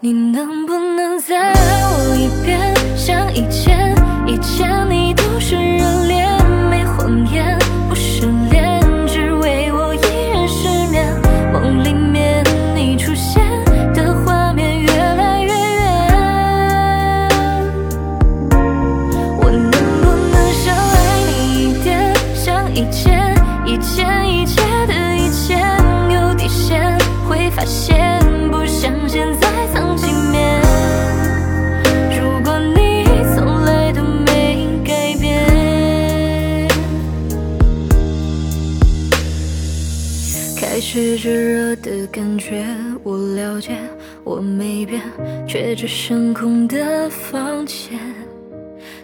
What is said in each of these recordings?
你能不能再爱我一遍？像以前，以前你都是热恋，没谎言，不失联，只为我一人失眠。梦里面你出现的画面越来越远。我能不能少爱你一点？像以前，以前，以前。开始炙热的感觉我了解我没变却只剩空的房间。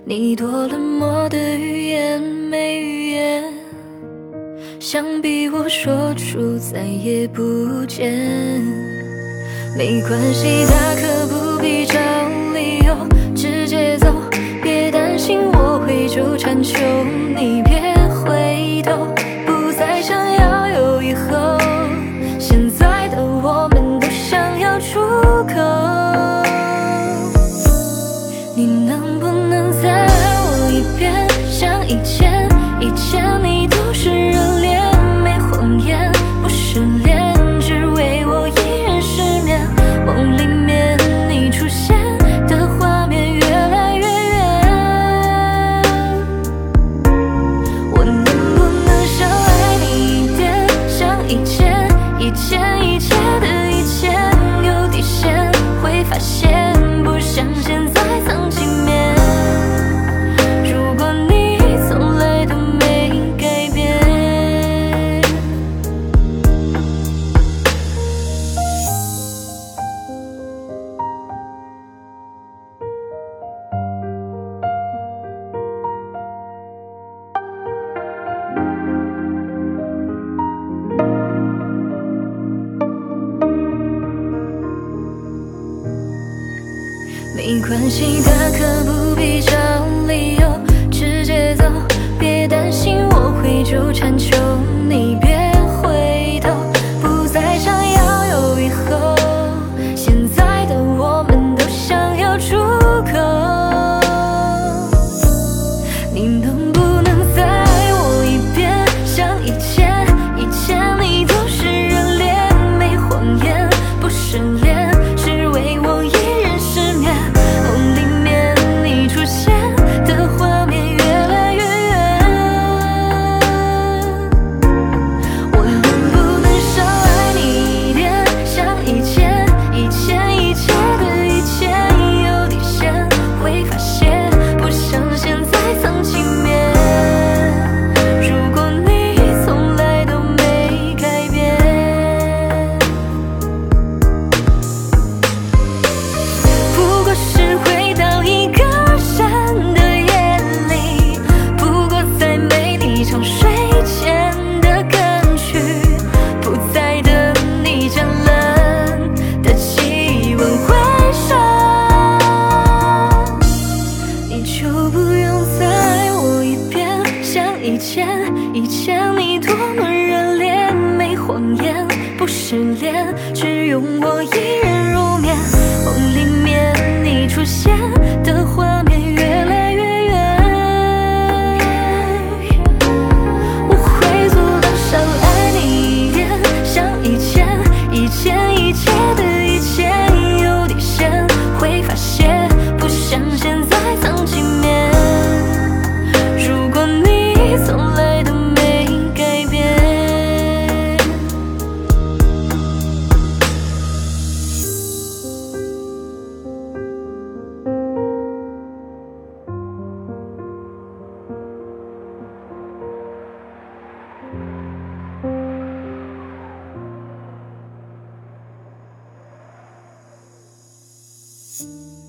你多冷漠的语言没语言想逼我说出再也不见。没关系大可不必找理由直接走别担心我会纠缠求你没关系大可不必找理由直接走别担心我会纠缠求你。别前，以前你多么热烈，没谎言，不失恋，只用我一人。Música